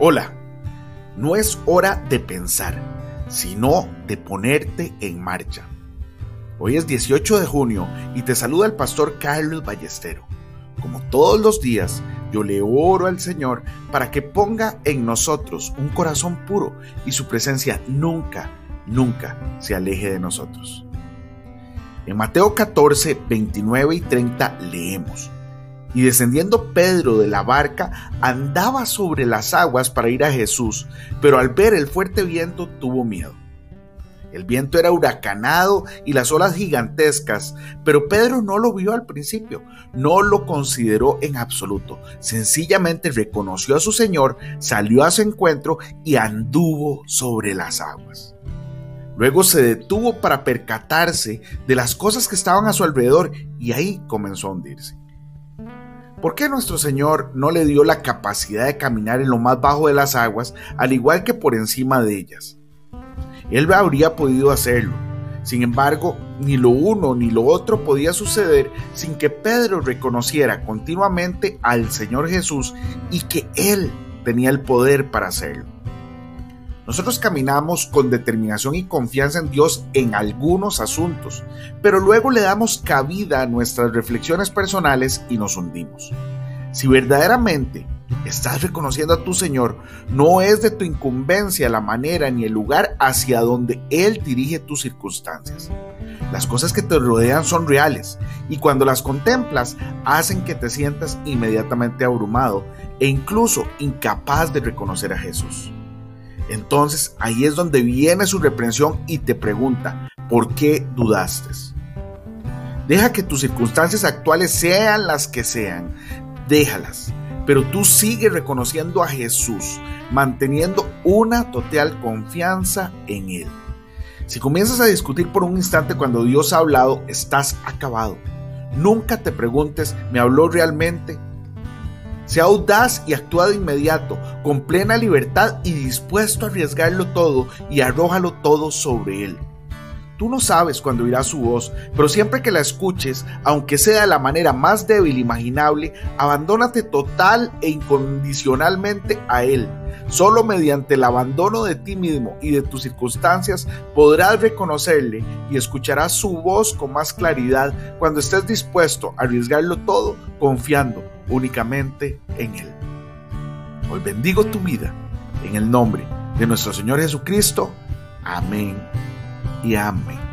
Hola, no es hora de pensar, sino de ponerte en marcha. Hoy es 18 de junio y te saluda el pastor Carlos Ballestero. Como todos los días, yo le oro al Señor para que ponga en nosotros un corazón puro y su presencia nunca, nunca se aleje de nosotros. En Mateo 14, 29 y 30 leemos. Y descendiendo Pedro de la barca, andaba sobre las aguas para ir a Jesús, pero al ver el fuerte viento tuvo miedo. El viento era huracanado y las olas gigantescas, pero Pedro no lo vio al principio, no lo consideró en absoluto. Sencillamente reconoció a su Señor, salió a su encuentro y anduvo sobre las aguas. Luego se detuvo para percatarse de las cosas que estaban a su alrededor y ahí comenzó a hundirse. ¿Por qué nuestro Señor no le dio la capacidad de caminar en lo más bajo de las aguas, al igual que por encima de ellas? Él habría podido hacerlo. Sin embargo, ni lo uno ni lo otro podía suceder sin que Pedro reconociera continuamente al Señor Jesús y que Él tenía el poder para hacerlo. Nosotros caminamos con determinación y confianza en Dios en algunos asuntos, pero luego le damos cabida a nuestras reflexiones personales y nos hundimos. Si verdaderamente estás reconociendo a tu Señor, no es de tu incumbencia la manera ni el lugar hacia donde Él dirige tus circunstancias. Las cosas que te rodean son reales y cuando las contemplas hacen que te sientas inmediatamente abrumado e incluso incapaz de reconocer a Jesús. Entonces ahí es donde viene su reprensión y te pregunta, ¿por qué dudaste? Deja que tus circunstancias actuales sean las que sean, déjalas, pero tú sigue reconociendo a Jesús, manteniendo una total confianza en Él. Si comienzas a discutir por un instante cuando Dios ha hablado, estás acabado. Nunca te preguntes, ¿me habló realmente? Sea audaz y actúa de inmediato, con plena libertad y dispuesto a arriesgarlo todo y arrójalo todo sobre él. Tú no sabes cuándo irá su voz, pero siempre que la escuches, aunque sea de la manera más débil imaginable, abandónate total e incondicionalmente a Él. Solo mediante el abandono de ti mismo y de tus circunstancias podrás reconocerle y escucharás su voz con más claridad cuando estés dispuesto a arriesgarlo todo confiando únicamente en Él. Hoy bendigo tu vida en el nombre de nuestro Señor Jesucristo. Amén y amén.